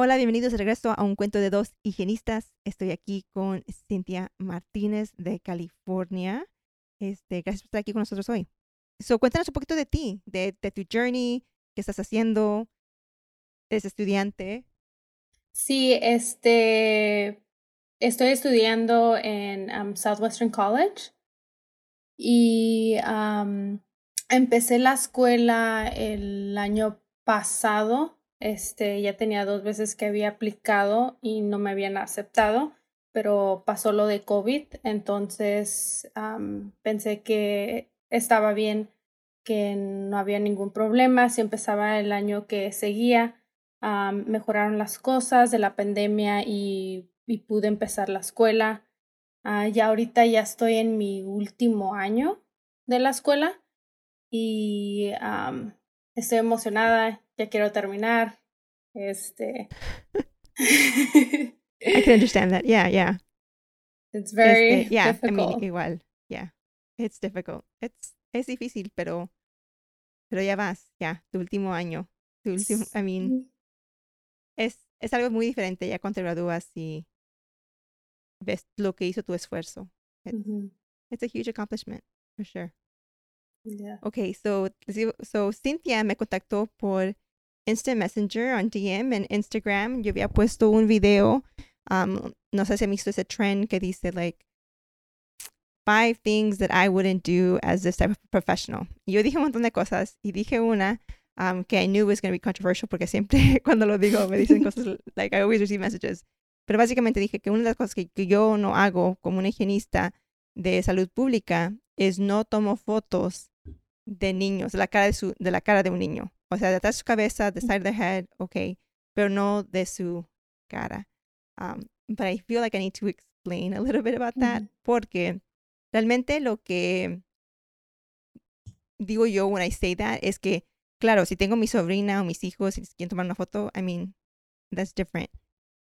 Hola, bienvenidos de regreso a un cuento de dos higienistas. Estoy aquí con Cintia Martínez de California. Este, gracias por estar aquí con nosotros hoy. So, cuéntanos un poquito de ti, de, tu journey, qué estás haciendo, eres estudiante. Sí, este, estoy estudiando en um, Southwestern College y um, empecé la escuela el año pasado este, ya tenía dos veces que había aplicado y no me habían aceptado, pero pasó lo de COVID, entonces pensé que estaba bien, que no había ningún problema. Si empezaba el año que seguía, mejoraron las cosas de la pandemia y, pude empezar la escuela. Uh, ya ahorita ya estoy en mi último año de la escuela y estoy emocionada ya quiero terminar. Este. I can understand that. Yeah, yeah. It's very este, yeah, difficult. I mean, igual. Yeah. It's difficult. It's es difícil, pero pero ya vas, ya, tu último año. Tu último, I mean, es es algo muy diferente ya cuando te gradúas y ves lo que hizo tu esfuerzo. It's, mm -hmm. it's a huge accomplishment, for sure. Yeah. Okay, so so Cynthia me contactó por Instant Messenger on DM en Instagram. Yo había puesto un video, um, no sé si han visto ese trend que dice like five things that I wouldn't do as this type of professional. Y yo dije un montón de cosas y dije una um, que I knew was going to be controversial porque siempre cuando lo digo me dicen cosas like I always receive messages. Pero básicamente dije que una de las cosas que, que yo no hago como una higienista de salud pública es no tomo fotos de niños, de la cara de, su, de la cara de un niño. O sea, de atrás de su cabeza, the side of the head, ok, pero no de su cara. Um, but I feel like I need to explain a little bit about that porque realmente lo que digo yo when I say that es que, claro, si tengo mi sobrina o mis hijos y quieren tomar una foto, I mean, that's different.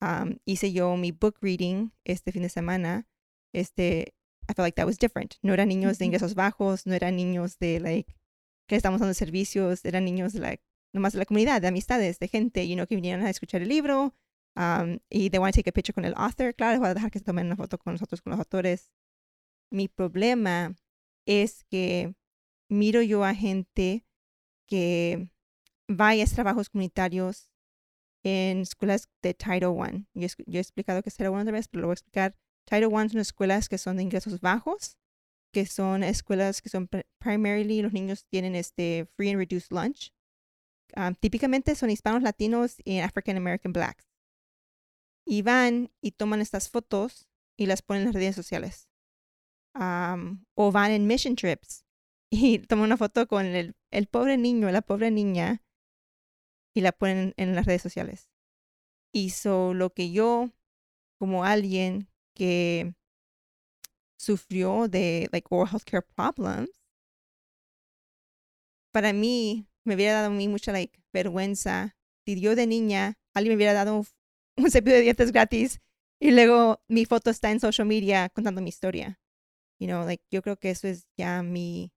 Um, hice yo mi book reading este fin de semana. Este, I felt like that was different. No eran niños de ingresos bajos, no eran niños de like que estamos dando servicios, eran niños de la, nomás de la comunidad, de amistades, de gente, you know, que vinieron a escuchar el libro um, y they want to take a picture con el author. Claro, voy a dejar que se tomen una foto con nosotros, con los autores. Mi problema es que miro yo a gente que va a trabajos comunitarios en escuelas de Title I. Yo, yo he explicado que es Title I otra vez, pero lo voy a explicar. Title I son escuelas que son de ingresos bajos que son escuelas que son primarily los niños tienen este free and reduced lunch. Um, típicamente son hispanos, latinos y African American blacks. Y van y toman estas fotos y las ponen en las redes sociales. Um, o van en mission trips y toman una foto con el, el pobre niño, la pobre niña y la ponen en las redes sociales. Y so lo que yo, como alguien que sufrió de like oral health care problems, para mí me hubiera dado a mí mucha like vergüenza si yo de niña alguien me hubiera dado un, cepillo de dientes gratis y luego mi foto está en social media contando mi historia. You know, like yo creo que eso es ya mi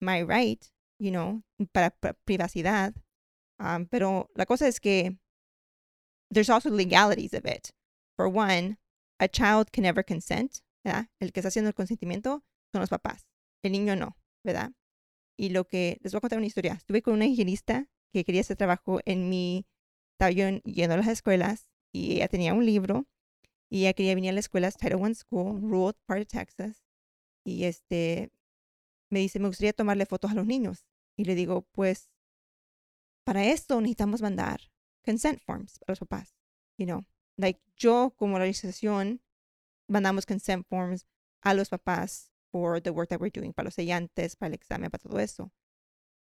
my right, you know, para, para privacidad. Um, pero la cosa es que there's also legalities of it. For one, a child can never consent El que está haciendo el consentimiento son los papás, el niño no, ¿verdad? Y lo que les voy a contar una historia. Estuve con una higienista que quería hacer trabajo en mi, estaba yendo a las escuelas y ella tenía un libro y ella quería venir a la escuela Title One School, rural part of Texas. Y este, me dice, me gustaría tomarle fotos a los niños. Y le digo, pues, para esto necesitamos mandar consent forms a los papás. You know, like yo como organización mandamos consent forms a los papás for the work that we're doing, para los sellantes, para el examen, para todo eso.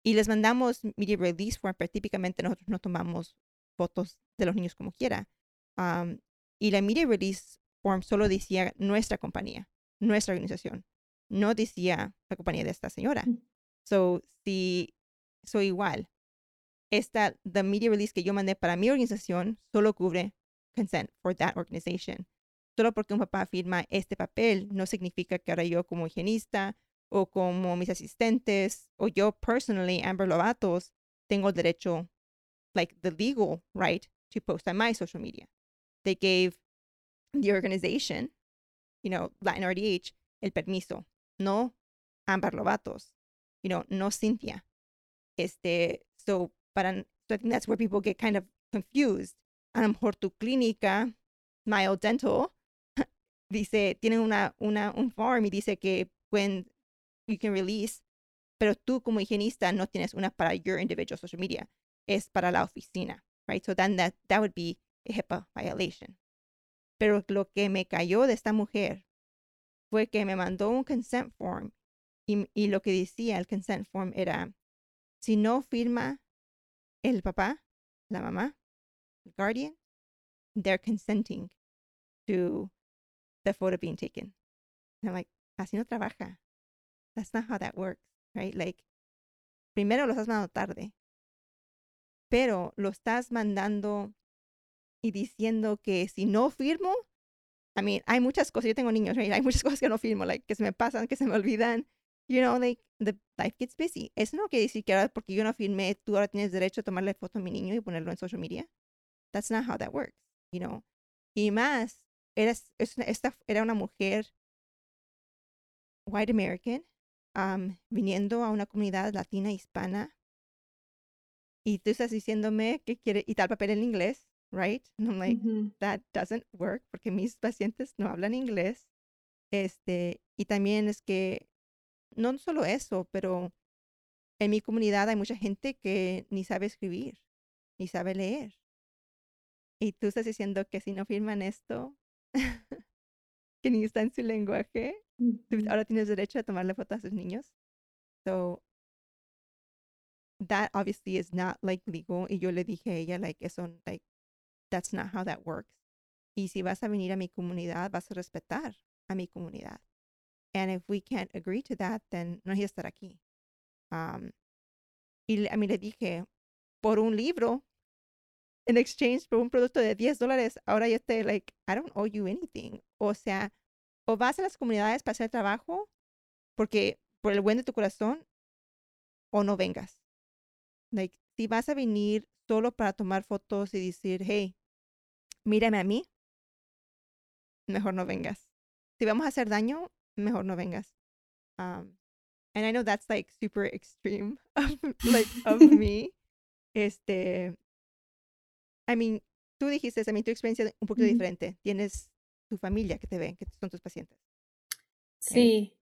Y les mandamos media release form, pero típicamente nosotros no tomamos fotos de los niños como quiera. Um, y la media release form solo decía nuestra compañía, nuestra organización. No decía la compañía de esta señora. Mm. So, si soy igual, esta, the media release que yo mandé para mi organización solo cubre consent for that organization. Solo porque un papá firma este papel no significa que ahora yo como higienista o como mis asistentes o yo personally, Amber Lovatos, tengo derecho, like the legal right to post on my social media. They gave the organization, you know, Latin RDH, el permiso, no Amber Lovatos, you know, no Cynthia. Este, so, para, so I think that's where people get kind of confused. A lo mejor clínica, Mile Dental, dice, tiene una, una, un form y dice que when you can release, pero tú como higienista no tienes una para your individual social media, es para la oficina, right? So then that, that would be a HIPAA violation. Pero lo que me cayó de esta mujer fue que me mandó un consent form y, y lo que decía el consent form era, si no firma el papá, la mamá, el guardian, they're consenting to the photo being taken. And I'm like, así no trabaja. That's not how that works, right? Like, primero lo estás mandando tarde, pero lo estás mandando y diciendo que si no firmo, I mean, hay muchas cosas, yo tengo niños, right? hay muchas cosas que no firmo, like, que se me pasan, que se me olvidan, you know, like, the life gets busy. Eso no quiere decir que ahora porque yo no firmé, tú ahora tienes derecho a tomarle foto a mi niño y ponerlo en social media. That's not how that works, you know. Y más, eras, es una- esta era una mujer white American um, viniendo a una comunidad latina hispana y tú estás diciéndome que quiere y tal papel en inglés, right? And I'm like, Ujú. that doesn't work porque mis pacientes no hablan inglés. Este, y también es que no solo eso, pero en mi comunidad hay mucha gente que ni sabe escribir, ni sabe leer. Y tú estás diciendo que si no firman esto, que ni está en su lenguaje, ahora tienes derecho a tomarle fotos a sus niños. So that obviously is not like legal. Y yo le dije a ella, like, eso, like, that's not how that works. Y si vas a venir a mi comunidad, vas a respetar a mi comunidad. And if we can't agree to that, then no hay estar aquí. Um, y a mí le dije, por un libro, in exchange por un producto de 10 dólares, ahora yo te, like, I don't owe you anything. O sea, o vas a las comunidades para hacer trabajo, porque por el buen de tu corazón, o no vengas. Like, si vas a venir solo para tomar fotos y decir, hey, mírame a mí, mejor no vengas. Si vamos a hacer daño, mejor no vengas. Um, and I know that's like super extreme of, like, of me. Este, I mean, tú dijiste, I mean, tu experiencia es un poquito diferente. Tienes tu familia que te ven, que son tus pacientes. Sí,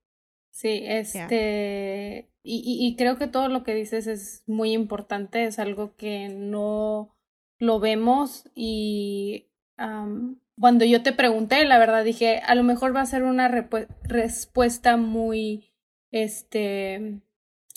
sí, este, y, y, y creo que todo lo que dices es muy importante, es algo que no lo vemos y am, cuando yo te pregunté, la verdad dije, a lo mejor va a ser una respuesta muy, este,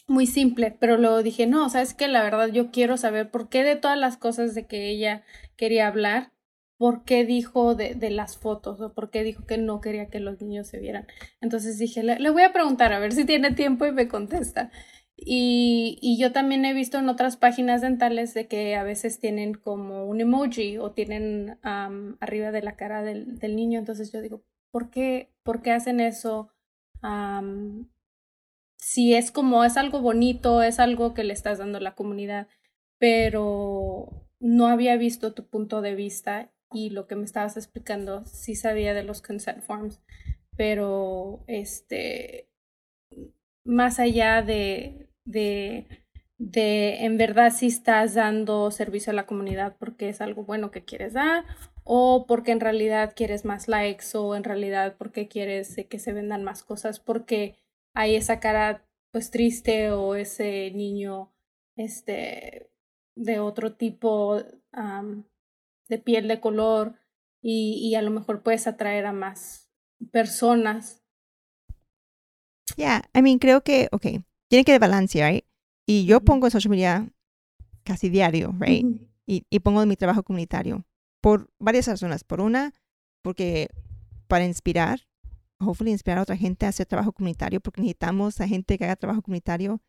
muy simple, pero luego dije, no, sabes que la verdad yo quiero saber por qué de todas las cosas de que ella quería hablar, por qué dijo de, de las fotos o por qué dijo que no quería que los niños se vieran. Entonces dije, le, voy a preguntar a ver si tiene tiempo y me contesta. Y, y yo también he visto en otras páginas dentales de que a veces tienen como un emoji o tienen arriba de la cara del, del niño. Entonces yo digo, ¿por qué, por qué hacen eso? Si es como, es algo bonito, es algo que le estás dando a la comunidad, pero no había visto tu punto de vista y lo que me estabas explicando, sí sabía de los consent forms, pero este, más allá de, de, de en verdad si estás dando servicio a la comunidad porque es algo bueno que quieres dar o porque en realidad quieres más likes o en realidad porque quieres que se vendan más cosas porque hay esa cara pues triste o ese niño este de otro tipo de piel de color y, y a lo mejor puedes atraer a más personas. Yeah, I mean, creo que, okay, tiene que haber balance, right? Y yo pongo en social media casi diario, right? Y, y pongo mi trabajo comunitario por varias razones. Por una, porque para inspirar, hopefully inspirar a otra gente a hacer trabajo comunitario, porque necesitamos a gente que haga trabajo comunitario.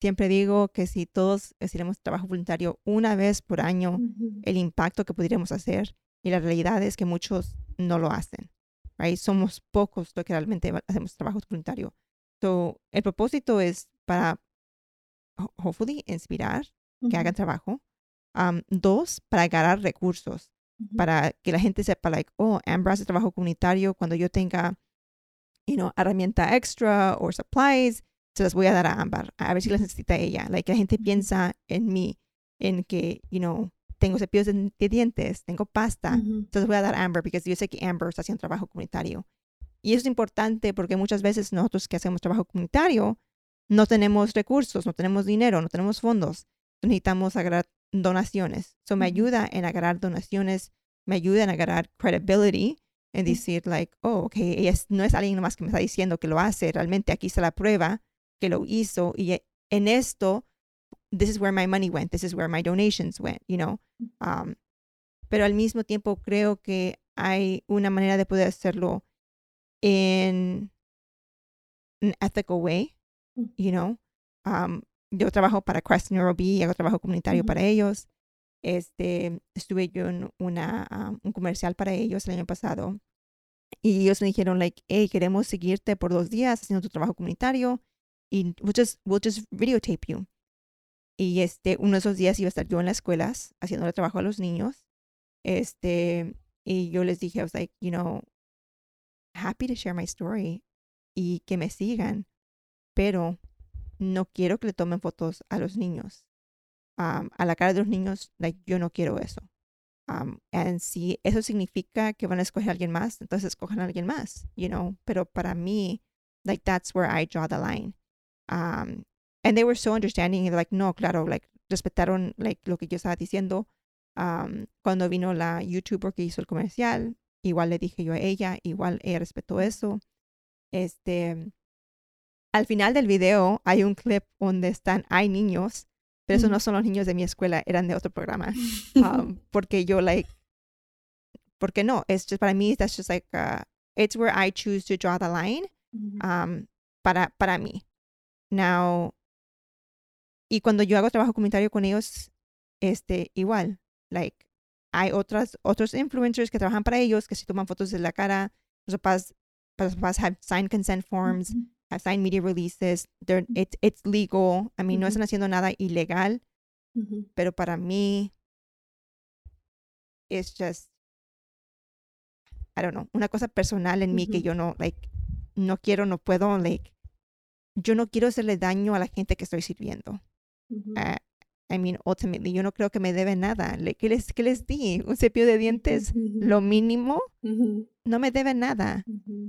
Siempre digo que si todos hiciéramos trabajo voluntario una vez por año, el impacto que podríamos hacer y la realidad es que muchos no lo hacen. Right? Somos pocos los que realmente hacemos trabajo voluntario. So, el propósito es para, hopefully, inspirar que hagan trabajo. Um, dos, para ganar recursos, para que la gente sepa, like, oh, Amber hace trabajo comunitario cuando yo tenga, you know, herramienta extra o supplies, se las voy a dar a Amber, a ver si las necesita ella. Like, la gente piensa en mí, en que, you know, tengo cepillos de, dientes, tengo pasta, entonces voy a dar Amber porque yo sé que Amber está haciendo trabajo comunitario. Y eso es importante porque muchas veces nosotros que hacemos trabajo comunitario no tenemos recursos, no tenemos dinero, no tenemos fondos. Necesitamos agarrar donaciones. Eso me ayuda en agarrar donaciones, me ayuda en agarrar credibility, en decir, like, oh, ok, ella no es alguien más que me está diciendo que lo hace, realmente aquí está la prueba que lo hizo y e, en esto this is where my money went, this is where my donations went, you know. Um, pero al mismo tiempo creo que hay una manera de poder hacerlo en an ethical way, mm. you know. Um, yo trabajo para Crest y hago trabajo comunitario para ellos. Este, estuve yo en una, um, un comercial para ellos el año pasado y ellos me dijeron, like, hey, queremos seguirte por dos días haciendo tu trabajo comunitario y we'll just, we'll just videotape you. Y este, uno de esos días iba a estar yo en las escuelas haciendo el trabajo a los niños. Este, y yo les dije, I was like, you know, happy to share my story y que me sigan, pero no quiero que le tomen fotos a los niños. A la cara de los niños, like, yo no quiero eso. Um, and si eso significa que van a escoger a alguien más, entonces escojan a alguien más, you know. Pero para mí, like, that's where I draw the line. Um, and they were so understanding like no claro like respetaron like lo que yo estaba diciendo cuando vino la youtuber que hizo el comercial igual le dije yo a ella igual ella respetó eso este al final del video hay un clip donde están hay niños pero esos no son los niños de mi escuela eran de otro programa um, porque yo like porque no es just para mí that's just like uh, it's where I choose to draw the line um, para para mí. Now y cuando yo hago trabajo comunitario con ellos, este, igual, like, hay otras, otros influencers que trabajan para ellos, que si toman fotos de la cara, los papás, los papás have signed consent forms, have signed media releases, it's, it's legal, I mean, no están haciendo nada ilegal, pero para mí, it's just, I don't know, una cosa personal en mí que yo no, like, no quiero, no puedo, like, yo no quiero hacerle daño a la gente que estoy sirviendo. Uh, I mean, ultimately, yo no creo que me debe nada. ¿Qué les, qué les di? Un cepillo de dientes, lo mínimo, no me debe nada.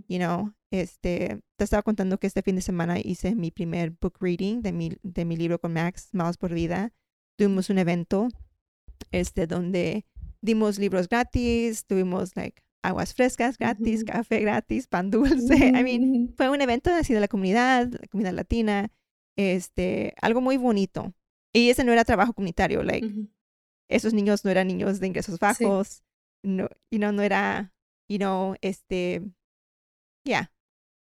You know, este, te estaba contando que este fin de semana hice mi primer book reading de mi, de mi libro con Max, Maus por Vida. Tuvimos un evento, este, donde dimos libros gratis, tuvimos, like, aguas frescas gratis, café gratis, pan dulce. I mean, fue un evento así de la comunidad, la comunidad latina este, algo muy bonito. Y ese no era trabajo comunitario, like, esos niños no eran niños de ingresos bajos, no, you know, no era, you know, este, yeah.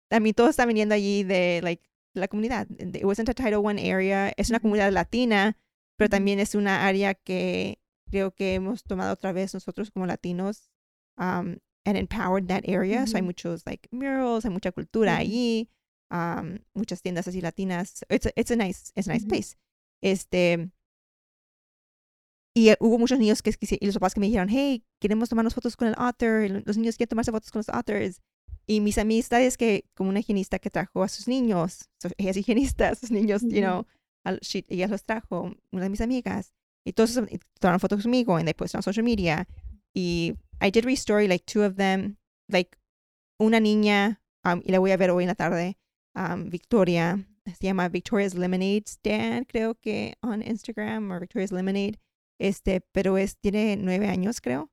A mí todos están viniendo allí de, like, la comunidad. It wasn't a Title One area, es una comunidad latina, pero también es una área que creo que hemos tomado otra vez nosotros como latinos um, and empowered that area. So hay muchos, like, murals, hay mucha cultura allí um, muchas tiendas así latinas. It's a, it's a nice, it's a nice place. Este, y hubo muchos niños que, y los papás que me dijeron, hey, queremos tomarnos fotos con el author, los niños quieren tomarse fotos con los authors. Y mis amistades que, como una higienista que trajo a sus niños, ella es higienista, sus niños, you know, ella los trajo, una de mis amigas, y todos tomaron fotos conmigo, and they posted on social media. Y I did restory like two of them, like una niña, um, y la voy a ver hoy en la tarde, Victoria, se llama Victoria's Lemonade Stand, creo que on Instagram o Victoria's Lemonade, este, pero es, tiene nueve años, creo,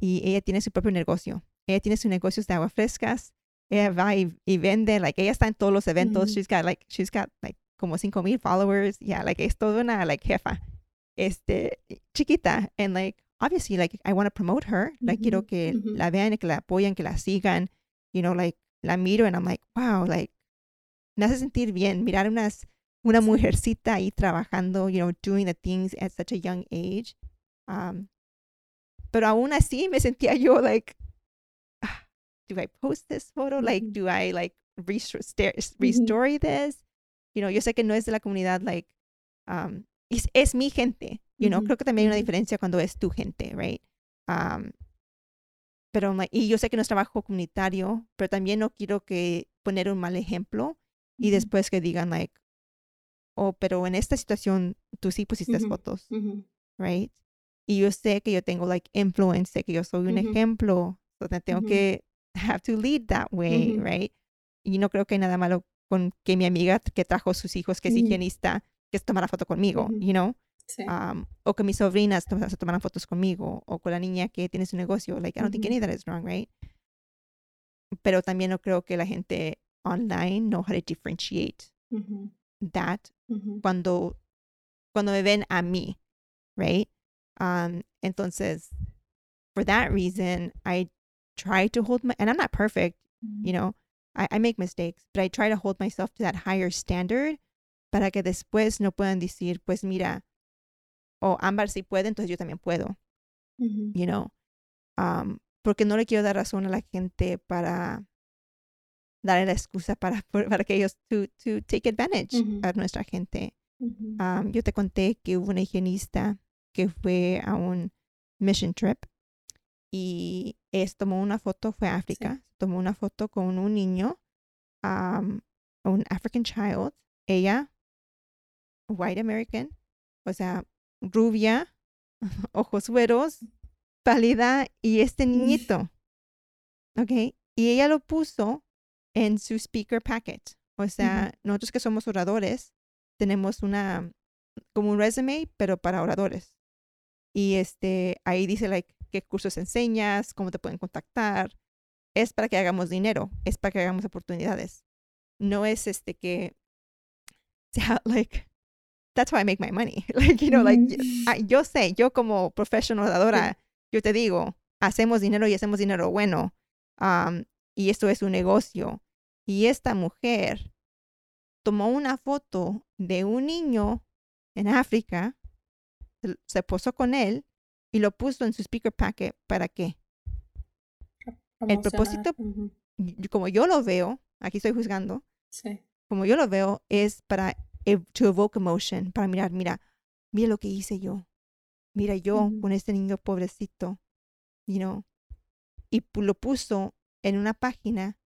y ella tiene su propio negocio. Ella tiene sus negocios de aguas frescas, ella va y, vende, like, ella está en todos los eventos, she's got, like, she's got, like, como cinco mil followers, yeah, like, es toda una, like, jefa. este, chiquita, and like, obviously, like, I want to promote her, like, quiero Ujú, que ujú. la vean, que la apoyen, que la sigan, you know, like, la miro and I'm like, wow, like, me hace sentir bien mirar unas, una mujercita ahí trabajando, you know, doing the things at such a young age. Um, pero aún así me sentía yo, like, ah, do I post this photo? Like, do I, like, restore, restory this? You know, yo sé que no es de la comunidad, like, um, es, es mi gente, you know, Ujú, creo que también hay una diferencia cuando es tu gente, right? Um, pero, y yo sé que no es trabajo comunitario, pero también no quiero que poner un mal ejemplo y después que digan, like, oh, pero en esta situación tú sí pusiste fotos, right? Y yo sé que yo tengo, like, influence, sé que yo soy un ejemplo, that tengo que have to lead that way, right? Y no creo que hay nada malo con que mi amiga que trajo sus hijos, que es higienista, que se tomara foto conmigo, you know? Sí. um, o que mis sobrinas to- se tomaran fotos conmigo, o con la niña que tiene su negocio. Like, I don't think Ujú. any of that is wrong, right? Pero también no creo que la gente online know how to differentiate Ujú, that ujú, cuando, cuando me ven a mí, right? Um, entonces, for that reason, I try to hold my, and I'm not perfect, you know, I, I make mistakes, but I try to hold myself to that higher standard para que después no puedan decir, pues mira, o Ámbar sí puede, entonces yo también puedo, ujú, you know. Um, porque no le quiero dar razón a la gente para darle la excusa para, para que ellos to, to take advantage Ujú. a nuestra gente. Um, yo te conté que hubo una higienista que fue a un mission trip y es, tomó una foto, fue a África, tomó una foto con un niño, um, un African child, ella, white American, o sea, rubia, ojos güeros, pálida y este niñito, ¿ok? Y ella lo puso en su speaker packet. O sea, nosotros que somos oradores, tenemos una, como un resume, pero para oradores. Y este, ahí dice, like, qué cursos enseñas, cómo te pueden contactar. Es para que hagamos dinero, es para que hagamos oportunidades. No es este que, sea, like, that's how I make my money. Like, you know, like, Ujú. ah, yo sé, yo como professional oradora, yo te digo, hacemos dinero y hacemos dinero bueno. um, y esto es un negocio. Y esta mujer tomó una foto de un niño en África, se- posó con él y lo puso en su speaker packet. ¿Para qué? Promocionar, propósito- Como yo lo veo, aquí estoy juzgando, Sí. como yo lo veo, es para to evoke emotion, para mirar, mira, mira lo que hice yo. Mira yo con este niño pobrecito, you know. Y lo puso en una página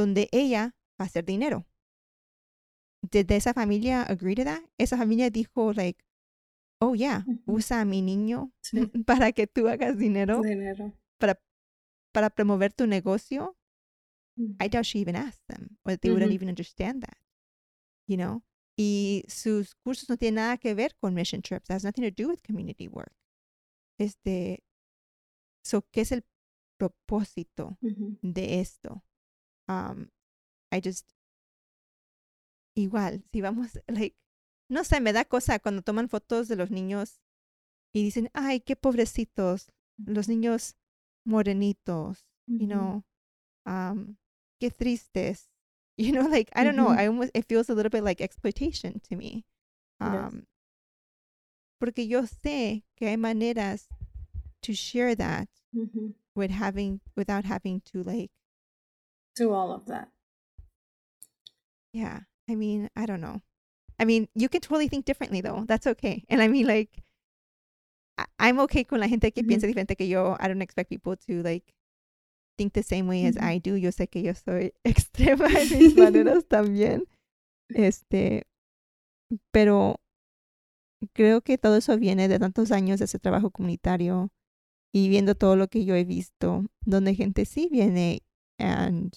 donde ella va a hacer dinero. Did esa familia agree to that? Esa familia dijo, like, oh yeah, usa a mi niño Sí. para que tú hagas dinero, Dinero. para promover tu negocio. I doubt she even asked them or they wouldn't Ujú. even understand that, you know. Y sus cursos no tienen nada que ver con mission trips. It has nothing to do with community work. Este, so, ¿qué es el propósito Ujú. de esto? Um, I just, igual, si vamos, like, no sé, me da cosa cuando toman fotos de los niños y dicen, ay, qué pobrecitos, los niños morenitos, you know, um, qué tristes. You know, like I don't know. Ujú. I almost it feels a little bit like exploitation to me. Um, porque yo sé que hay maneras to share that Ujú. with having without having to like Do all of that. yeah. I mean, I don't know. I mean, you can totally think differently though. That's okay. And I mean, like, I- I'm okay con la gente que Ujú. piensa diferente que yo. I don't expect people to like think the same way as Ujú. I do. Yo sé que yo soy extrema en mis maneras también. Este, pero creo que todo eso viene de tantos años de ese trabajo comunitario y viendo todo lo que yo he visto, donde gente sí viene and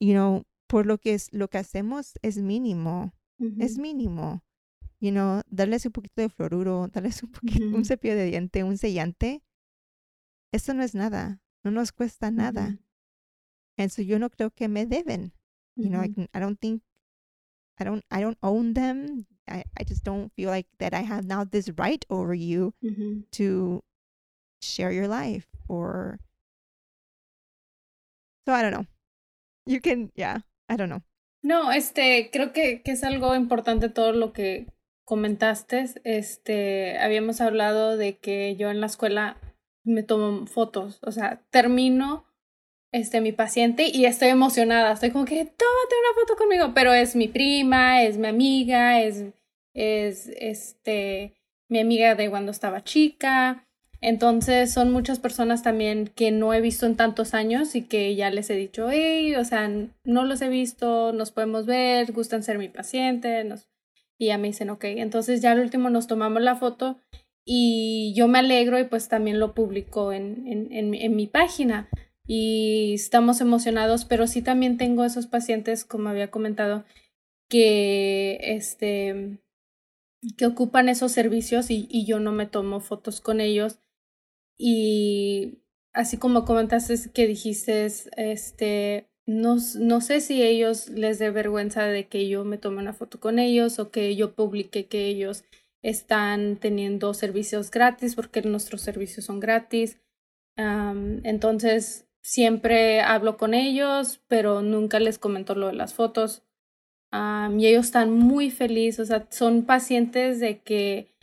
you know, por lo que es lo que hacemos es mínimo, es Ujú. mínimo. You know, darles un poquito de fluoruro, darles un poquito, un Ujú. cepillo de diente, un sellante, eso no es nada, no nos cuesta nada. And so yo no creo que me deben. You know, I, can- I don't think, I don't, I don't own them. I, I just don't feel like that I have now this right over you Ujú. to share your life or so I don't know. You can yeah, I don't know. No, este, creo que, que es algo importante todo lo que comentaste. Este, habíamos hablado de que yo en la escuela me tomo fotos, o sea, termino este mi paciente y estoy emocionada, estoy como que tómate una foto conmigo, pero es mi prima, es mi amiga, es es este mi amiga de cuando estaba chica. Entonces son muchas personas también que no he visto en tantos años y que ya les he dicho, hey, o sea, no los he visto, nos podemos ver, gustan ser mi paciente, y ya me dicen, ok, entonces ya al último nos tomamos la foto y yo me alegro y pues también lo publico en, en, en, en mi página. Y estamos emocionados, pero sí también tengo esos pacientes, como había comentado, que este que ocupan esos servicios y, y yo no me tomo fotos con ellos y así como comentaste que dijiste, este, no, no sé si ellos les dé vergüenza de que yo me tome una foto con ellos o que yo publique que ellos están teniendo servicios gratis porque nuestros servicios son gratis. Entonces, siempre hablo con ellos, pero nunca les comento lo de las fotos. Y ellos están muy felices, o sea, son pacientes de que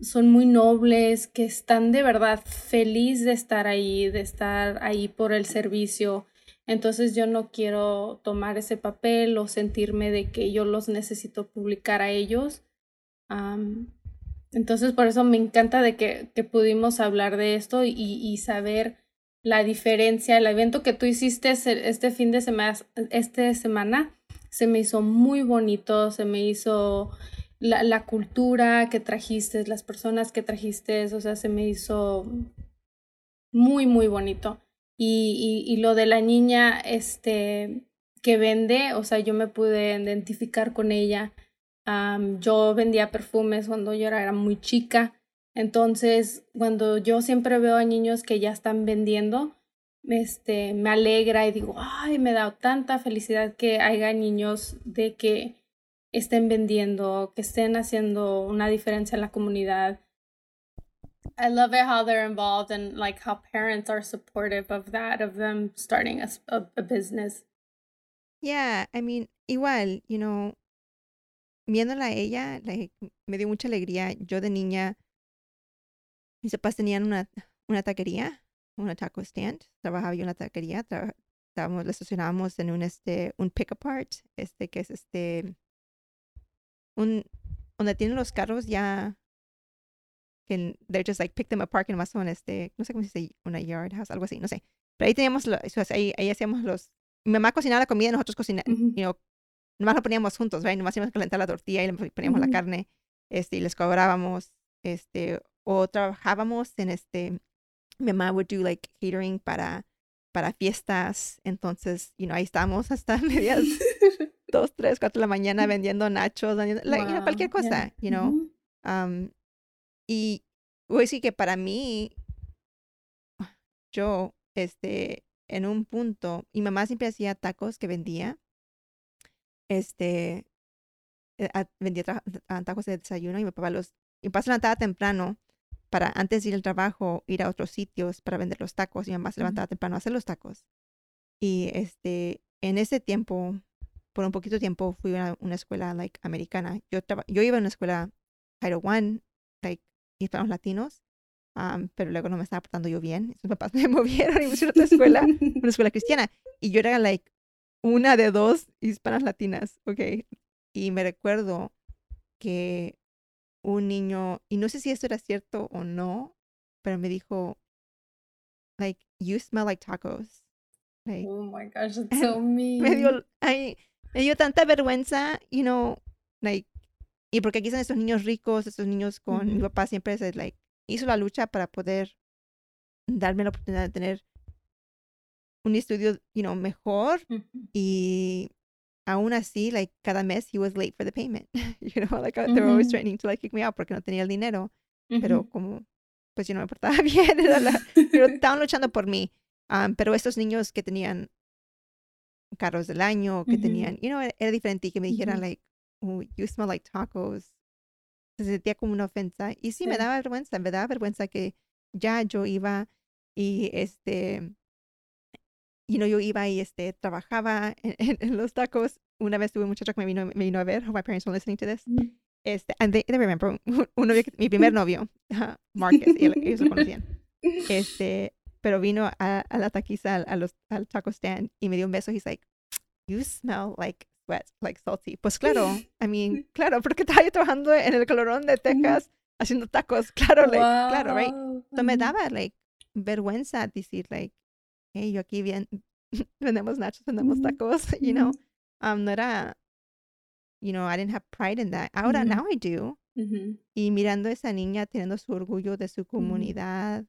son muy nobles, que están de verdad feliz de estar ahí, de estar ahí por el servicio. Entonces yo no quiero tomar ese papel o sentirme de que yo los necesito publicar a ellos. Entonces por eso me encanta de que, que pudimos hablar de esto y, y saber la diferencia. El evento que tú hiciste este fin de semana, este semana, se me hizo muy bonito, se me hizo la, la cultura que trajiste, las personas que trajiste, o sea, se me hizo muy, muy bonito. Y, y, lo de la niña este, que vende, o sea, yo me pude identificar con ella. Yo vendía perfumes cuando yo era, era muy chica. Entonces, cuando yo siempre veo a niños que ya están vendiendo, este, me alegra y digo, ay, me da tanta felicidad que haya niños de que estén vendiendo, que estén haciendo una diferencia en la comunidad. I love it how they're involved and like how parents are supportive of that, of them starting a, a- a business. Yeah, I mean, igual, you know, viéndola a ella, like, me dio mucha alegría. Yo de niña, mis papás tenían una, una taquería, una taco stand. Trabajaba yo en la taquería. traba- estábamos, la estacionábamos en un, este, un pick apart, este, que es este, un, donde tienen los carros ya, que they're just like pick them apart, que nomás son este, no sé cómo se dice, una yard house, algo así, no sé. Pero ahí teníamos, lo- ahí, ahí hacíamos los, mi mamá cocinaba la comida y nosotros cocinábamos, Ujú. you know, nomás lo poníamos juntos, right? Nomás íbamos a calentar la tortilla y le poníamos la Ujú. carne, este, y les cobrábamos, este, o trabajábamos en este, mi mamá would do like catering para, para fiestas, entonces, you know, ahí estábamos hasta medias dos, tres, cuatro de la mañana vendiendo nachos, vendiendo, like, you know, cualquier Wow, cosa, yeah. you know. Um, y voy a decir que para mí, yo, este, en un punto, mi mamá siempre hacía tacos que vendía. Este, eh, a- vendía tacos de desayuno y mi papá los, mi papá se levantaba temprano para antes de ir al trabajo, ir a otros sitios para vender los tacos y mi mamá se levantaba temprano a hacer los tacos. Y este, en ese tiempo, por un poquito tiempo, fui a una escuela like americana. Yo yo iba a una escuela Title One, like hispanos latinos, um, pero luego no me estaba portando yo bien. Sus papás me movieron y me pusieron a otra escuela, una escuela cristiana. Y yo era like una de dos hispanas latinas, ¿ok? Y me recuerdo que un niño, y no sé si esto era cierto o no, pero me dijo, like, you smell like tacos. Like, Oh my gosh, that's so mean. me dio, ay, me dio tanta vergüenza, you know, like, y porque aquí son estos niños ricos, estos niños con, mi Ujú. papá siempre es like, hizo la lucha para poder darme la oportunidad de tener un estudio, you know, mejor Ujú. y aún así, like, cada mes he was late for the payment, you know, like, they were always trying to like kick me out porque no tenía el dinero, pero Ujú. como, pues yo no me portaba bien, la, pero estaban luchando por mí. Am, pero estos niños que tenían carros del año, que Ujú. tenían, you know, era, era diferente y que me dijeran, Ujú. like, oh, you smell like tacos. Se sentía como una ofensa. Y sí, me Sí. daba vergüenza, me daba vergüenza que ya yo iba y este, you know, yo iba y este, trabajaba en, en- en los tacos. Una vez tuve un muchacho que me vino, me vino a ver. My parents are listening to this. Mhm. Este, and they, they remember, un, novio mi primer novio, ajá, Marcus, ellos lo conocían. Este, pero vino a, a la taquiza, al, a los, al taco stand, y me dio un beso. He's like, you smell like sweat, like salty. Pues claro, I mean, claro, porque estaba yo trabajando en el calorón de Texas haciendo tacos. Claro, like, claro, right? So me daba, like, vergüenza decir, like, hey, yo aquí bien, vendemos nachos, vendemos tacos, you know? Um, no era, you know, I didn't have pride in that. Ahora, now I do. Y mirando a esa niña teniendo su orgullo de su comunidad,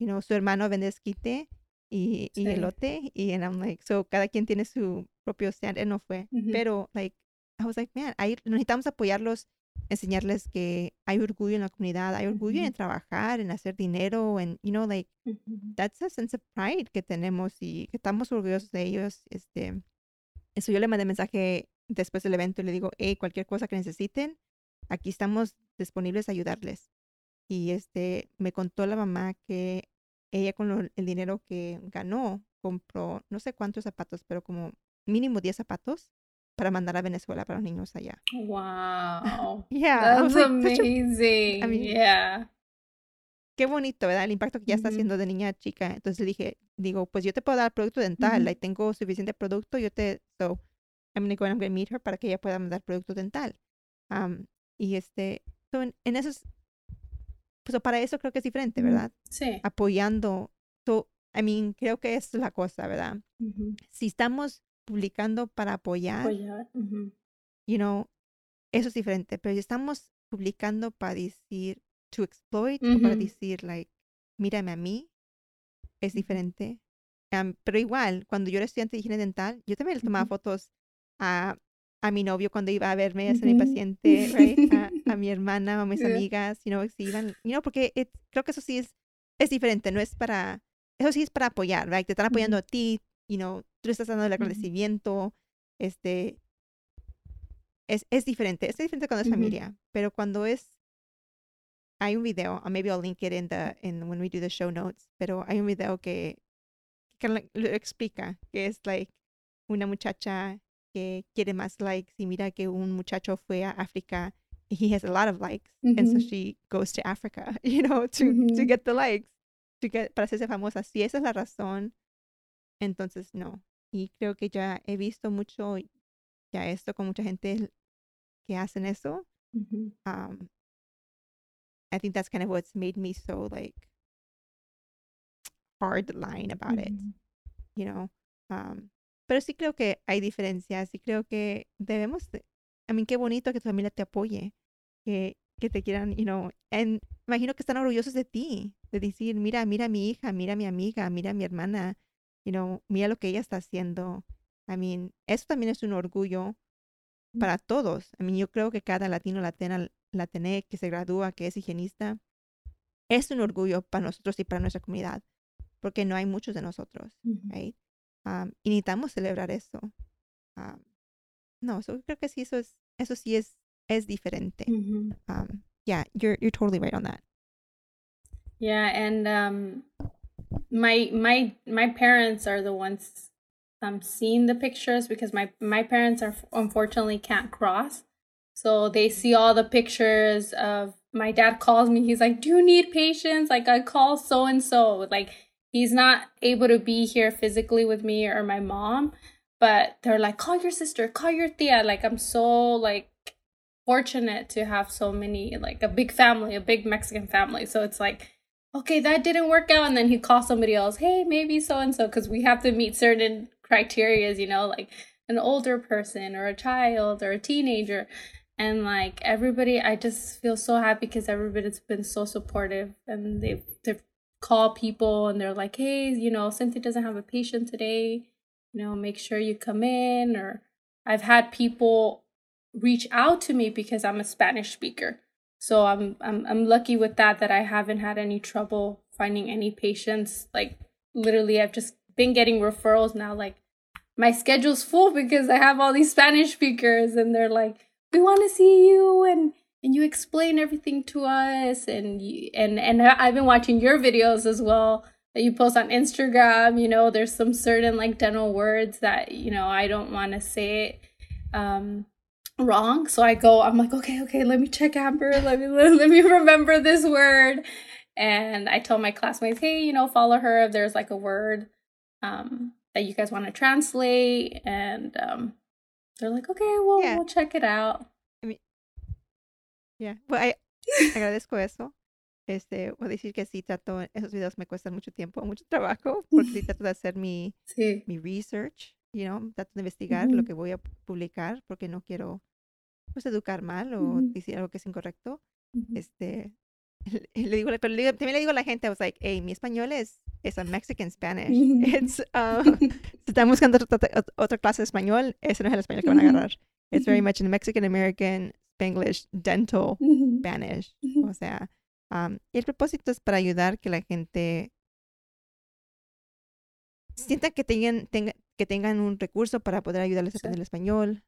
you know, su hermano vende esquite y, y Sí. elote, y and I'm like, so cada quien tiene su propio stand, él no fue, Ujú. pero like, I was like, man, hay- necesitamos apoyarlos, enseñarles que hay orgullo en la comunidad, hay orgullo en Ujú. trabajar, en hacer dinero, en, you know, like, Ujú. that's a sense of pride que tenemos y que estamos orgullosos de ellos, este, eso yo le mandé mensaje después del evento y le digo, hey, cualquier cosa que necesiten, aquí estamos disponibles a ayudarles. Y este, me contó la mamá que ella con lo- el dinero que ganó compró no sé cuántos zapatos, pero como mínimo 10 zapatos para mandar a Venezuela para los niños allá. Wow. Yeah, That's like, a- amazing. I mean, yeah. qué bonito, ¿verdad? El impacto que ya está haciendo de niña a chica. Entonces le dije, digo, pues yo te puedo dar producto dental, Ujú. like, tengo suficiente producto, yo te, so I'm gonna go and I'm gonna meet her para que ella pueda mandar producto dental. Um, y este, so en, en esos, pues so para eso creo que es diferente. ¿verdad? Sí. Apoyando, so, I mean, creo que es la cosa, ¿verdad? Si estamos publicando para apoyar, Apoyar. Ujú. you know, eso es diferente. Pero si estamos publicando para decir to exploit o para decir, like, mírame a mí, es diferente. Am, pero igual, cuando yo era estudiante de higiene dental, yo también le tomaba fotos a, a mi novio cuando iba a verme, a ser mi Ujú. paciente, right? A, a mi hermana a mis Yeah. amigas, you know, si iban, you know, porque it- creo que eso sí es, es diferente, no es para, eso sí es para apoyar, right? Te están apoyando a ti, you know, tú estás dando el agradecimiento, este, es, es diferente, es diferente cuando es familia, pero cuando es, hay un video, or maybe I'll link it in the, in when we do the show notes, pero hay un video que, que lo lo explica, que es like una muchacha que quiere más likes y mira que un muchacho fue a África he has a lot of likes, and so she goes to Africa, you know, to, to get the likes, to get, para hacerse famosa. Si esa es la razón, entonces no. Y creo que ya he visto mucho ya esto con mucha gente que hacen eso. Um, I think that's kind of what's made me so like hard line about it, you know. Um, pero sí creo que hay diferencias y creo que debemos, de, I mean, qué bonito que tu familia te apoye, que, que te quieran, you know, and imagino que están orgullosos de ti, de decir, mira, mira a mi hija, mira a mi amiga, mira a mi hermana, you know, mira lo que ella está haciendo. I mean, eso también es un orgullo para todos. I mean, yo creo que cada latino, latina, latiné que se gradúa, que es higienista, es un orgullo para nosotros y para nuestra comunidad, porque no hay muchos de nosotros, right? Um, y necesitamos celebrar eso. Um, no, so creo que sí, eso es, eso sí es, es diferente. Ujú. Um, yeah, you're, you're totally right on that. Yeah, and um my my my parents are the ones um seeing the pictures because my my parents are unfortunately can't cross. So they see all the pictures of my dad calls me. He's like, "Do you need patience?" Like I call so and so. Like he's not able to be here physically with me or my mom, but they're like, "Call your sister, call your tia." Like I'm so like fortunate to have so many like a big family, a big Mexican family. So it's like okay, that didn't work out. And then he calls somebody else, hey, maybe so and so, because we have to meet certain criterias, you know, like an older person or a child or a teenager. And like everybody, I just feel so happy because everybody's been so supportive and they've, they've called people and they're like, hey, you know, Cynthia doesn't have a patient today. You know, make sure you come in. Or I've had people reach out to me because I'm a Spanish speaker. So I'm I'm I'm lucky with that that I haven't had any trouble finding any patients. Like literally I've just been getting referrals now like my schedule's full because I have all these Spanish speakers and they're like, we want to see you and and you explain everything to us and you, and and I've been watching your videos as well that you post on Instagram, you know, there's some certain like dental words that, you know, I don't want to say it um wrong. So I go, I'm like, okay, okay, let me check Amber, let me let, let me remember this word. And I tell my classmates, hey, you know, follow her if there's like a word um that you guys want to translate and um they're like, okay, well, yeah. we'll check it out. Yeah, I agradezco eso. Este, voy a decir que sí trato, esos videos me cuestan mucho tiempo, mucho trabajo, porque sí trato de hacer mi, sí. mi research, you know, trato de investigar lo que voy a publicar, porque no quiero, pues, educar mal o decir algo que es incorrecto. Este, le digo, pero le también le digo a la gente, I was like, hey, mi español es, es a Mexican Spanish. It's, uh, si están buscando otra, otra clase de español, ese no es el español que van a agarrar. It's very much in Mexican American, Spanglish, dental, Spanish. O sea, y el propósito es para ayudar que la gente sienta que tengan, que tengan un recurso para poder ayudarles a aprender el español,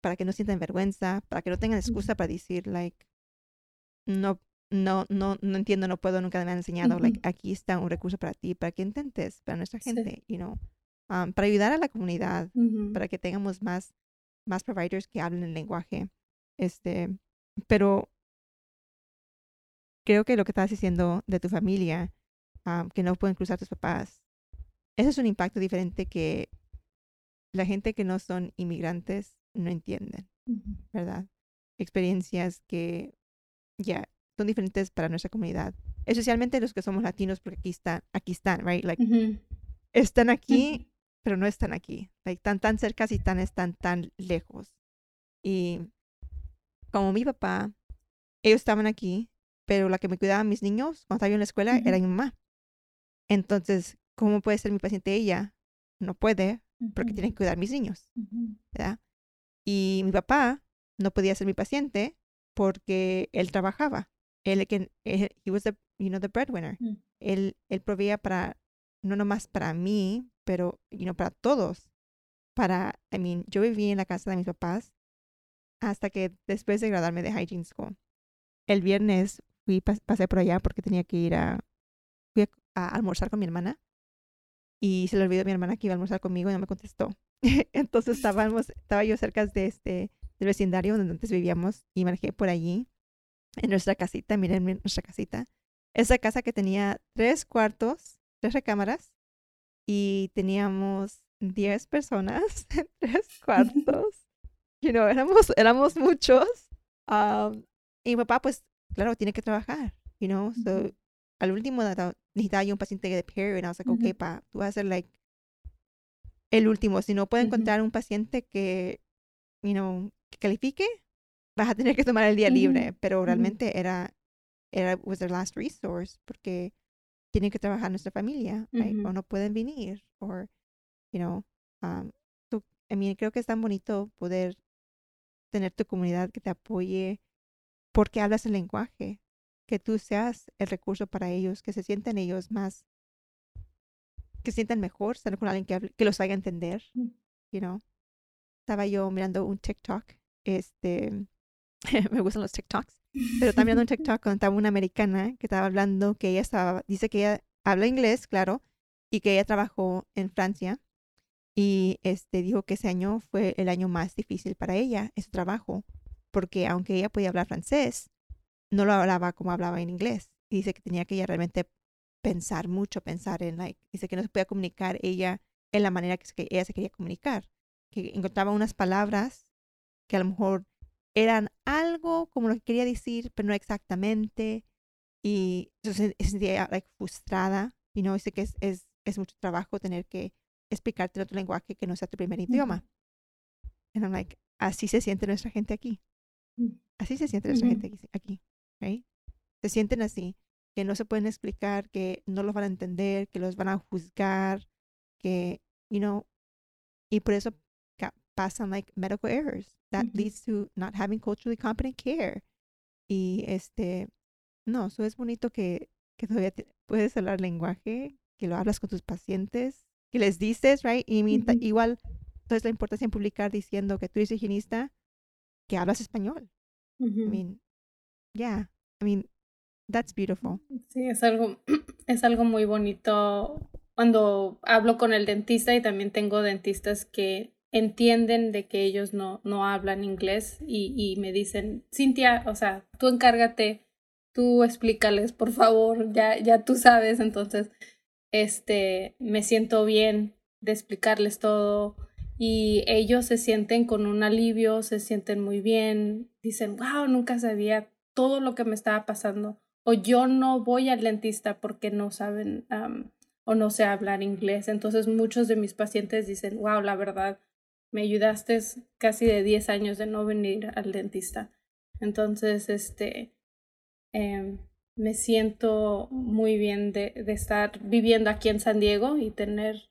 para que no sientan vergüenza, para que no tengan excusa para decir, like, no, no, no, no entiendo, no puedo, nunca me han enseñado, like, aquí está un recurso para ti, para que intentes, para nuestra gente, you know, para ayudar a la comunidad, para que tengamos más, más providers que hablen el lenguaje, este, pero creo que lo que estás diciendo de tu familia, que no pueden cruzar tus papás, ese es un impacto diferente que la gente que no son inmigrantes no entienden, ¿verdad? Experiencias que ya son diferentes para nuestra comunidad, especialmente los que somos latinos, porque aquí están, aquí están, right? Like, están aquí, pero no están aquí. Like, están tan cerca y tan, están tan lejos. Y como mi papá, ellos estaban aquí, pero la que me cuidaba a mis niños cuando estaba yo en la escuela era mi mamá. Entonces, ¿cómo puede ser mi paciente ella? No puede, porque tiene que cuidar a mis niños, ¿verdad? Y mi papá no podía ser mi paciente porque él trabajaba. Él, que he was the, you know, the breadwinner. Mm. Él, él proveía para, no nomás para mí, pero, you know, para todos. Para, I mean, yo viví en la casa de mis papás hasta que después de graduarme de hygiene school. El viernes fui, pasé por allá porque tenía que ir a, fui a, almorzar con mi hermana y se le olvidó a mi hermana que iba a almorzar conmigo y no me contestó. Entonces estábamos, estaba yo cerca de este del vecindario donde antes vivíamos y manejé por allí en nuestra casita, miren nuestra casita. Esa casa que tenía tres cuartos, tres recámaras y teníamos diez personas en tres cuartos. You know, éramos, éramos muchos. Um, y mi papá pues claro, tiene que trabajar, you know. So, al último necesitaba yo un paciente de period, and I was like, okay, pa, tú vas a ser like el último. Si no puedo encontrar un paciente que, you know, que califique, vas a tener que tomar el día libre. Pero realmente era, era, was their last resource, porque tienen que trabajar nuestra familia, o no pueden venir, o, you know, um, I mean, creo que es tan bonito poder tener tu comunidad que te apoye, porque hablas el lenguaje, que tú seas el recurso para ellos, que se sientan ellos más, que se sientan mejor, estar con alguien que, que los haga entender, mm. you know. Estaba yo mirando un TikTok, este, me gustan los TikToks, pero estaba mirando un TikTok donde estaba una americana que estaba hablando que ella estaba, dice que ella habla inglés, claro, y que ella trabajó en Francia y este dijo que ese año fue el año más difícil para ella, ese trabajo, porque aunque ella podía hablar francés, no lo hablaba como hablaba en inglés. Y dice que tenía que ella realmente pensar mucho, pensar en, like, dice que no se podía comunicar ella en la manera que ella se quería comunicar, que encontraba unas palabras que a lo mejor eran algo como lo que quería decir, pero no exactamente. Y se sentía frustrada. Y no dice que es, es, mucho trabajo tener que explicarte otro lenguaje que no sea tu primer idioma. Y I'm like, así se siente nuestra gente aquí. Mm. Así se siente nuestra gente aquí, right? Se sienten así, que no se pueden explicar, que no los van a entender, que los van a juzgar, que, you know, y por eso pasan like medical errors that leads to not having culturally competent care. Y este, no, eso es bonito que, que todavía puedes hablar lenguaje, que lo hablas con tus pacientes, que les dices, right? Y igual, entonces la importancia en publicar diciendo que tú eres higienista, que hablas español. I mean, yeah, I mean, that's beautiful. Sí, es algo, es algo muy bonito cuando hablo con el dentista y también tengo dentistas que entienden de que ellos no, no hablan inglés y, y me dicen, Cintia, o sea, tú encárgate, tú explícales, por favor, ya, ya tú sabes, entonces, este, me siento bien de explicarles todo y ellos se sienten con un alivio, se sienten muy bien, dicen, wow, nunca sabía todo lo que me estaba pasando, o yo no voy al dentista porque no saben o no sé hablar inglés. Entonces muchos de mis pacientes dicen, wow, la verdad, me ayudaste casi de 10 años de no venir al dentista. Entonces, este, em, me siento muy bien de, de, estar viviendo aquí en San Diego y tener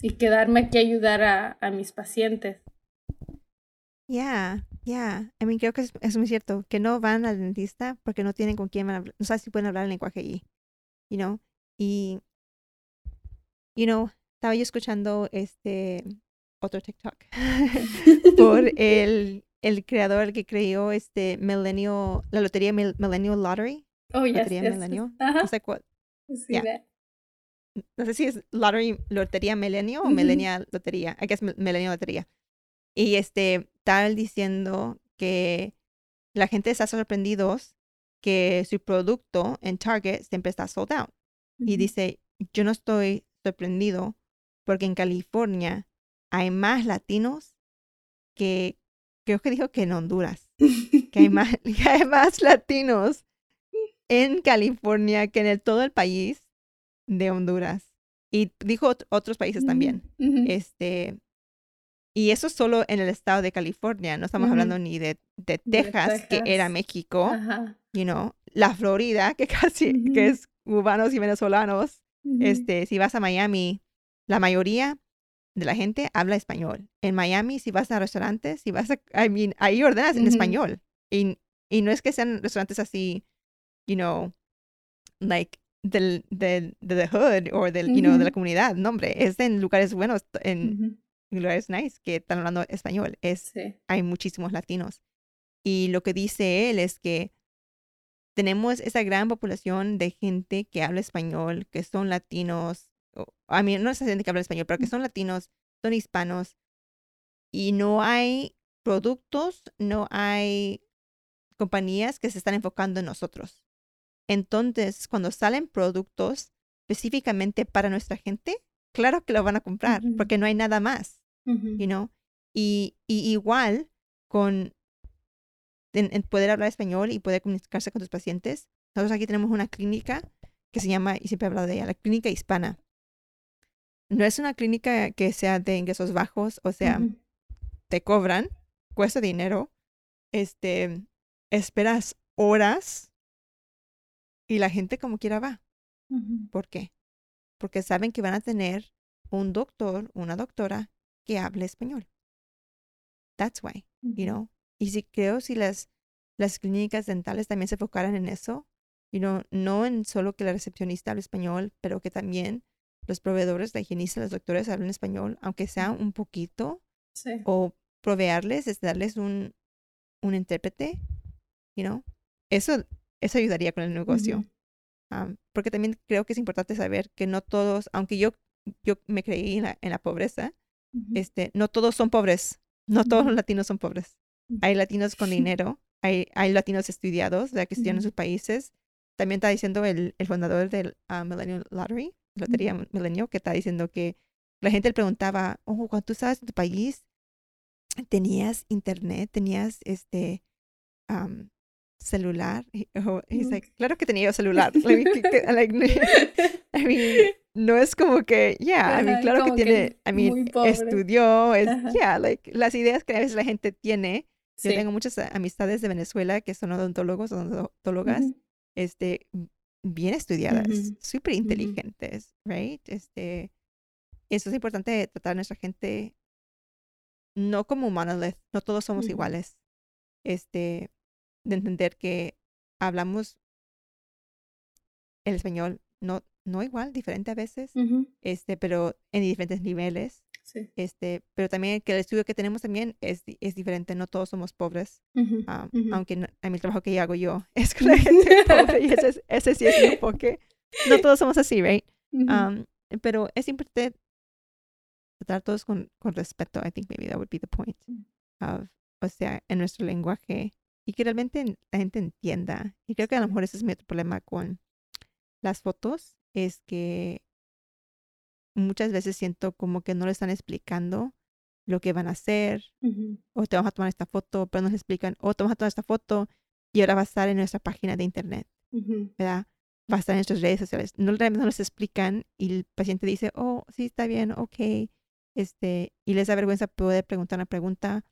y quedarme aquí a ayudar a, a mis pacientes. Yeah, yeah. I mean, creo que es, muy cierto que no van al dentista porque no tienen con quién hablar, no saben si pueden hablar el lenguaje allí, you know. Y, you know, estaba yo escuchando este otro TikTok por el, el creador que creó este Millennial, la lotería Millennial Lottery. Oh, yes, lotería yes, Millennial. No sé cuál. No sé si es Lottery, Lotería Millennial o Millennial Lotería. I guess Millennial Lotería. Y este, tal diciendo que la gente está sorprendidos que su producto en Target siempre está sold out. Y dice, yo no estoy sorprendido porque en California hay más latinos que, creo que dijo que en Honduras, que hay más, hay más latinos en California que en el, todo el país de Honduras. Y dijo otros países también. Este, y eso solo en el estado de California, no estamos hablando ni de, de, Texas, que era México, you know, la Florida, que casi, que es cubanos y venezolanos. Este, si vas a Miami, la mayoría de la gente habla español. En Miami, si vas a restaurantes, si vas a, I mean, ahí ordenas en español. Y, y no es que sean restaurantes así, you know, like del, del, de the hood o del, you know, de la comunidad. No, hombre, es en lugares buenos, en lugares nice que están hablando español. Es, Hay muchísimos latinos. Y lo que dice él es que tenemos esa gran población de gente que habla español, que son latinos, a mí no es gente que habla español, pero que son latinos, son hispanos, y no hay productos, no hay compañías que se están enfocando en nosotros. Entonces, cuando salen productos específicamente para nuestra gente, claro que lo van a comprar, porque no hay nada más, you know? Y, y igual con en, poder hablar español y poder comunicarse con tus pacientes. Nosotros aquí tenemos una clínica que se llama, y siempre he hablado de ella, la clínica hispana no es una clínica que sea de ingresos bajos, o sea, te cobran, cuesta dinero, este, esperas horas y la gente como quiera va. ¿Por qué? Porque saben que van a tener un doctor, una doctora que hable español. That's why, you know. Y si creo si las las clínicas dentales también se enfocaran en eso, you know, no en solo que la recepcionista hable español, pero que también los proveedores, la higienista, los doctores hablan español, aunque sea un poquito, o proveerles, es darles un, un intérprete, you know? eso, eso ayudaría con el negocio. porque también creo que es importante saber que no todos, aunque yo, yo me creí en la, en la pobreza, este, no todos son pobres, no todos los latinos son pobres. Hay latinos con dinero, hay, hay latinos estudiados, que estudian en sus países. También está diciendo el, el fundador del uh, Millennial Lottery, Lotería Milenio, que está diciendo que la gente le preguntaba, oh, cuando tú estabas en tu país, tenías internet, tenías este celular. Y, oh, claro que tenía yo celular. I mean, no es como que, yeah, I mean, claro que tiene, I mean, estudió, es, yeah, like, las ideas que a veces la gente tiene. Yo tengo muchas amistades de Venezuela que son odontólogos, odontólogas, este, bien estudiadas, súper inteligentes, right? Este, eso es importante tratar a nuestra gente no como monolith, no todos somos iguales. Este, de entender que hablamos el español no, no igual, diferente a veces, este, pero en diferentes niveles. Sí. Este, pero también que el estudio que tenemos también es, es diferente, no todos somos pobres, Ujú, ah, ujú. aunque no- a mí el trabajo que hago yo es con la gente pobre y ese, es- ese sí es mi enfoque. No todos somos así, right? Ujú. Um, pero es importante tratar a todos con, con respeto. I think maybe that would be the point. Of, o sea, en nuestro lenguaje y que realmente en- la gente entienda. Y creo que a lo mejor ese es mi otro problema con las fotos, es que muchas veces siento como que no le están explicando lo que van a hacer, Ujú, o te vamos a tomar esta foto, pero no les explican, o te vamos a tomar esta foto y ahora va a estar en nuestra página de internet. ujú. ¿verdad? Va a estar en nuestras redes sociales. No, realmente no les explican y el paciente dice, oh, sí, está bien, ok. Este, y les da vergüenza poder preguntar una pregunta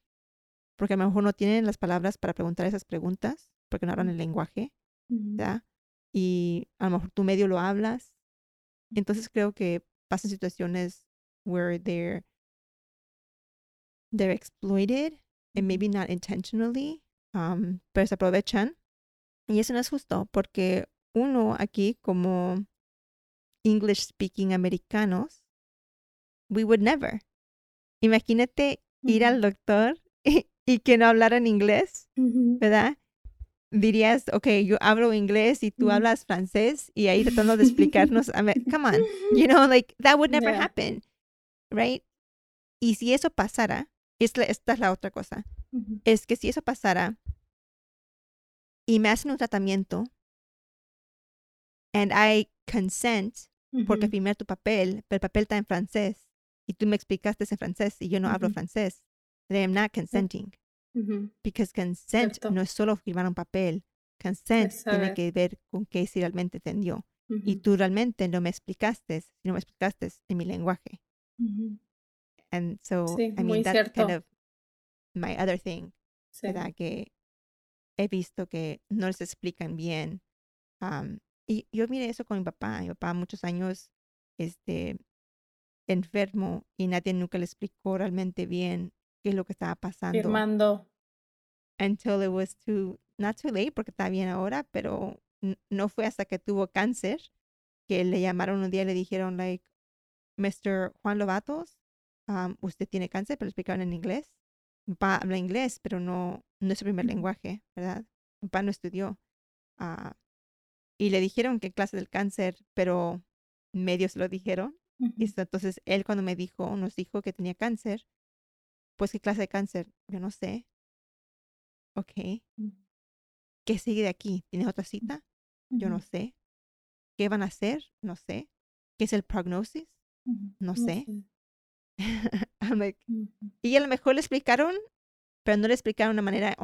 porque a lo mejor no tienen las palabras para preguntar esas preguntas porque no hablan el lenguaje, Ujú. ¿verdad? Y a lo mejor tu medio lo hablas. Entonces creo que pasan situaciones where they're they're exploited and maybe not intentionally, um, pero se aprovechan. Y eso no es justo porque uno aquí como English speaking americanos, we would never. Imagínate ir al doctor y, y que no hablaran inglés. ¿verdad? Dirías, ok, yo hablo inglés y tú hablas francés y ahí tratando de explicarnos, I mean, come on, you know, like that would never Yeah. happen, right? Y si eso pasara, es la- esta es la otra cosa, Ujú. es que si eso pasara y me hacen un tratamiento and I consent porque Ujú. firmé tu papel, pero el papel está en francés y tú me explicaste en francés y yo no hablo Ujú. francés, then I'm not consenting Ujú. because consent Cierto. no es solo firmar un papel, consent Es tiene que ver con qué si realmente entendió y Ujú. tú realmente no me explicaste, no me explicaste en mi lenguaje. Ujú. And so, Sí, I mean, that's kind cierto. of my other thing, Sí. ¿verdad? Que he visto que no les explican bien. am, y yo miré eso con mi papá. Mi papá muchos años este, enfermo y nadie nunca le explicó realmente bien qué es lo que estaba pasando. Firmando. Until it was too, not too late, porque está bien ahora, pero no fue hasta que tuvo cáncer que le llamaron un día y le dijeron, like, Mr. Juan Lobatos, um, usted tiene cáncer, pero le explicaron en inglés. Mi papá habla inglés, pero no, no es su primer lenguaje, ¿verdad? Mi papá no estudió. ah, y le dijeron qué clase del cáncer, pero medios lo dijeron. Ujú. Y so- entonces él cuando me dijo, nos dijo que tenía cáncer, pues qué clase de cáncer, yo no sé. Ok, Ujú. ¿qué sigue de aquí? ¿Tienes otra cita? Yo no sé. ¿Qué van a hacer? No sé. ¿Qué es el prognosis? No sé. I'm like, y a lo mejor le explicaron, pero no le explicaron de una manera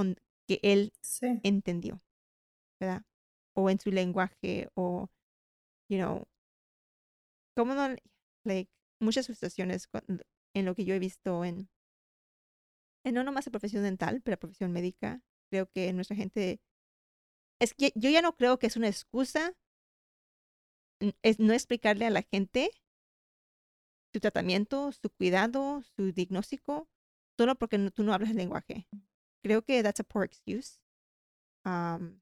que él Sí. entendió, ¿verdad? O en su lenguaje, o, you know, como no, like, muchas frustraciones con- en lo que yo he visto en no nomás la profesión dental, pero la profesión médica. Creo que nuestra gente, es que yo ya no creo que es una excusa es no explicarle a la gente su tratamiento, su cuidado, su diagnóstico, solo porque no- tú no hablas el lenguaje. Creo que that's a poor excuse. Um,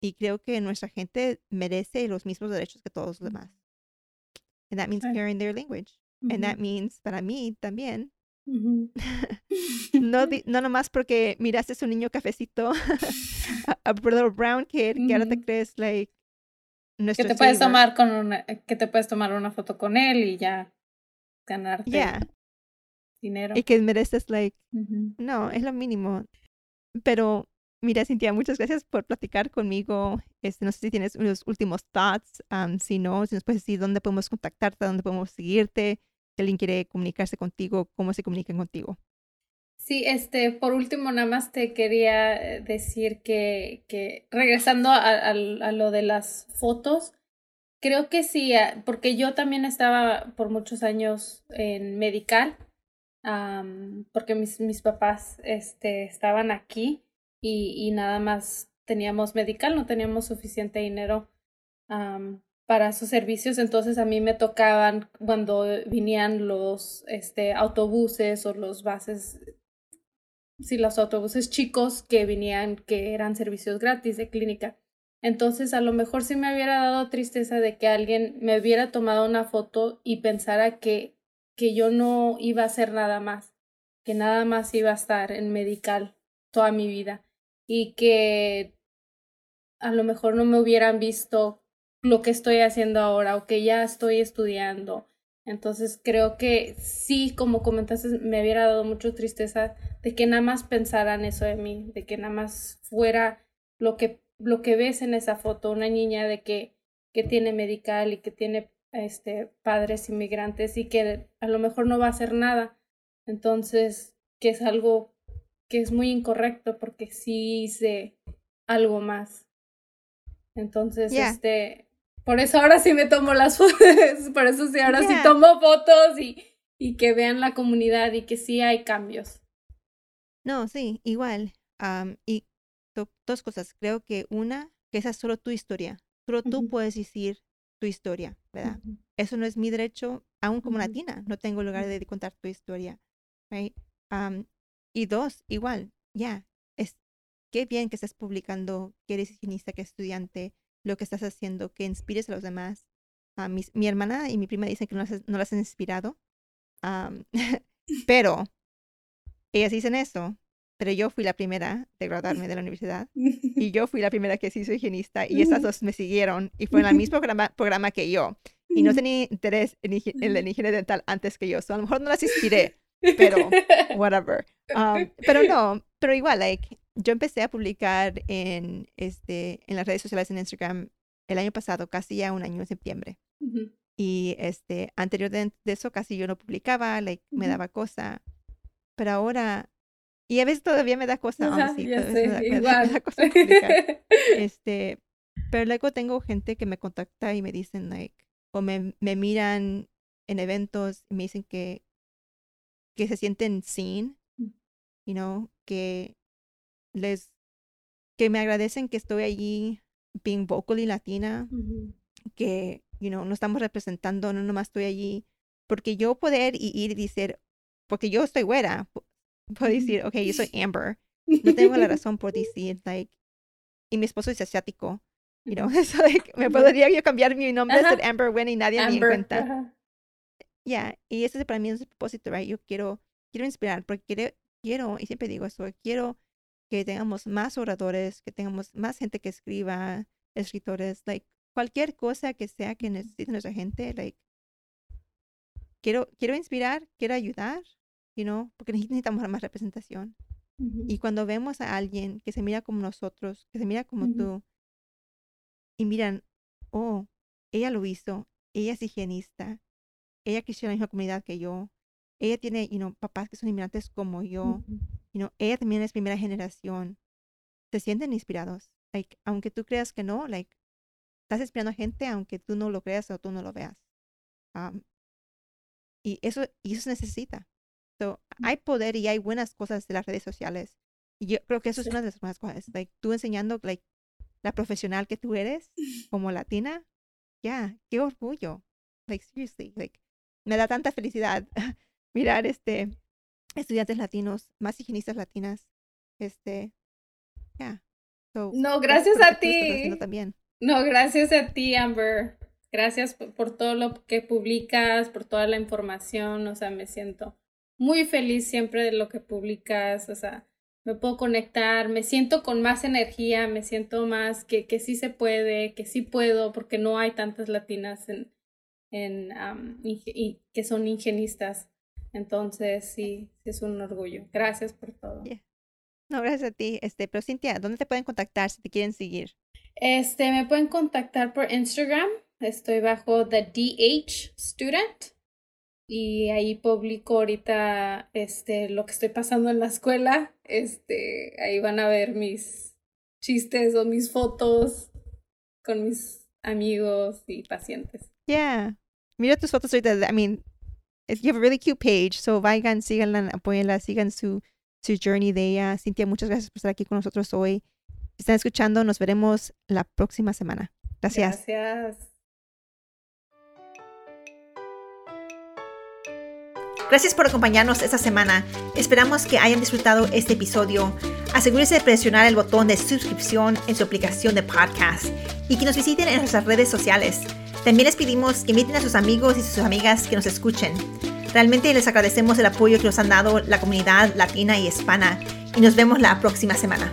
y creo que nuestra gente merece los mismos derechos que todos los demás. And that means caring their language. And that means, para mí también, No, no nomás porque miraste a un niño cafecito, a, a little brown kid, que ahora te crees, like, que te puedes tomar con una, que te puedes tomar una foto con él y ya ganarte Yeah, dinero. y que mereces, like, no, es lo mínimo. Pero, mira, Cintia, muchas gracias por platicar conmigo. Este, no sé si tienes unos últimos thoughts. um, si no, si nos puedes decir dónde podemos contactarte, dónde podemos seguirte. Si alguien quiere comunicarse contigo, cómo se comunican contigo. Sí, este, por último, nada más te quería eh, decir que, que regresando a, lo de las fotos, creo que sí, ah, porque yo también estaba por muchos años en medical, porque mis, mis papás este, estaban aquí y, y nada más teníamos medical, no teníamos suficiente dinero para sus servicios, entonces a mí me tocaban cuando vinían los este, autobuses o los bases sí, los autobuses chicos que venían, que eran servicios gratis de clínica. Entonces, a lo mejor sí me hubiera dado tristeza de que alguien me hubiera tomado una foto y pensara que, que yo no iba a hacer nada más, que nada más iba a estar en medical toda mi vida y que a lo mejor no me hubieran visto lo que estoy haciendo ahora o que ya estoy estudiando. Entonces creo que sí, como comentaste, me hubiera dado mucha tristeza de que nada más pensaran eso de mí, de que nada más fuera lo que, lo que ves en esa foto, una niña de que, que tiene medical y que tiene este, padres inmigrantes y que a lo mejor no va a hacer nada. Entonces, que es algo que es muy incorrecto porque sí hice algo más. Entonces, este, por eso ahora sí me tomo las fotos, por eso sí ahora sí tomo fotos y, y que vean la comunidad y que sí hay cambios. No, sí, igual. y dos cosas. Creo que una, que esa es solo tu historia. Solo tú puedes decir tu historia, ¿verdad? Eso no es mi derecho, aún como latina, no tengo lugar de contar tu historia, right? y dos, igual, ya, es qué bien que estás publicando, que eres higienista, que estudiante, lo que estás haciendo, que inspires a los demás. a mi hermana y mi prima dicen que no las, no las han inspirado, pero ellas dicen eso, pero yo fui la primera de graduarme de la universidad y yo fui la primera que se hizo higienista y esas dos me siguieron y fue en el mismo programa, programa que yo y no tenía interés en, en la higiene dental antes que yo, so a lo mejor no las inspiré, pero whatever. Um, pero no, pero igual, like, yo empecé a publicar en, este, en las redes sociales en Instagram el año pasado, casi ya un año en septiembre. Y este, anterior de, eso casi yo no publicaba, like, me daba cosa. Pero ahora y a veces todavía me da cosa, sí, este, pero luego tengo gente que me contacta y me dicen, like, o me, me miran en eventos y me dicen que, que se sienten seen, mm. you know, que les, que me agradecen que estoy allí being vocally latina, que, you know, no estamos representando, no nomás estoy allí, porque yo poder ir y decir, porque yo estoy güera, puedo decir, ok, yo soy Amber. No tengo la razón por decir, like, y mi esposo es asiático. You know, so, like, me podría yo cambiar mi nombre a ser Amber Wynn y nadie me cuenta. Ya, y ese para mí es el propósito, right? Yo quiero, quiero inspirar, porque quiero, quiero, y siempre digo eso, quiero que tengamos más oradores, que tengamos más gente que escriba, escritores, like, cualquier cosa que sea que necesite nuestra gente, like, quiero, quiero inspirar, quiero ayudar, you porque necesitamos más representación. Y cuando vemos a alguien que se mira como nosotros, que se mira como tú, y miran, oh, ella lo hizo, ella es higienista, ella creció en la misma comunidad que yo, ella tiene, you know, papás que son inmigrantes como yo, you ella también es primera generación, se sienten inspirados. Like, aunque tú creas que no, like, estás inspirando a gente aunque tú no lo creas o tú no lo veas. y eso, y eso se necesita hay poder y hay buenas cosas de las redes sociales. Y yo creo que eso es una de las buenas cosas. Like, tú enseñando like, la profesional que tú eres como latina, ya, qué orgullo. Like, seriously, like, me da tanta felicidad mirar este estudiantes latinos, más higienistas latinas. Este, ya. no, gracias a ti. También. No, gracias a ti, Amber. Gracias por todo lo que publicas, por toda la información. O sea, me siento muy feliz siempre de lo que publicas, o sea, me puedo conectar, me siento con más energía, me siento más que, que sí se puede, que sí puedo, porque no hay tantas latinas en, en y, que son ingenistas. Entonces, sí, es un orgullo. Gracias por todo. No, gracias a ti. Este, pero Cintia, ¿dónde te pueden contactar si te quieren seguir? Este, me pueden contactar por Instagram. Estoy bajo The DH Student y ahí publico ahorita este lo que estoy pasando en la escuela. Este, ahí van a ver mis chistes o mis fotos con mis amigos y pacientes. Yeah. Mira tus fotos ahorita. I mean, you have a really cute page. So vayan, síganla, apóyenla, sigan su, su journey de ella. Cintia, muchas gracias por estar aquí con nosotros hoy. Si están escuchando, nos veremos la próxima semana. Gracias. Gracias. Gracias por acompañarnos esta semana. Esperamos que hayan disfrutado este episodio. Asegúrese de presionar el botón de suscripción en su aplicación de podcast y que nos visiten en nuestras redes sociales. También les pedimos que inviten a sus amigos y sus amigas que nos escuchen. Realmente les agradecemos el apoyo que nos han dado la comunidad latina y hispana y nos vemos la próxima semana.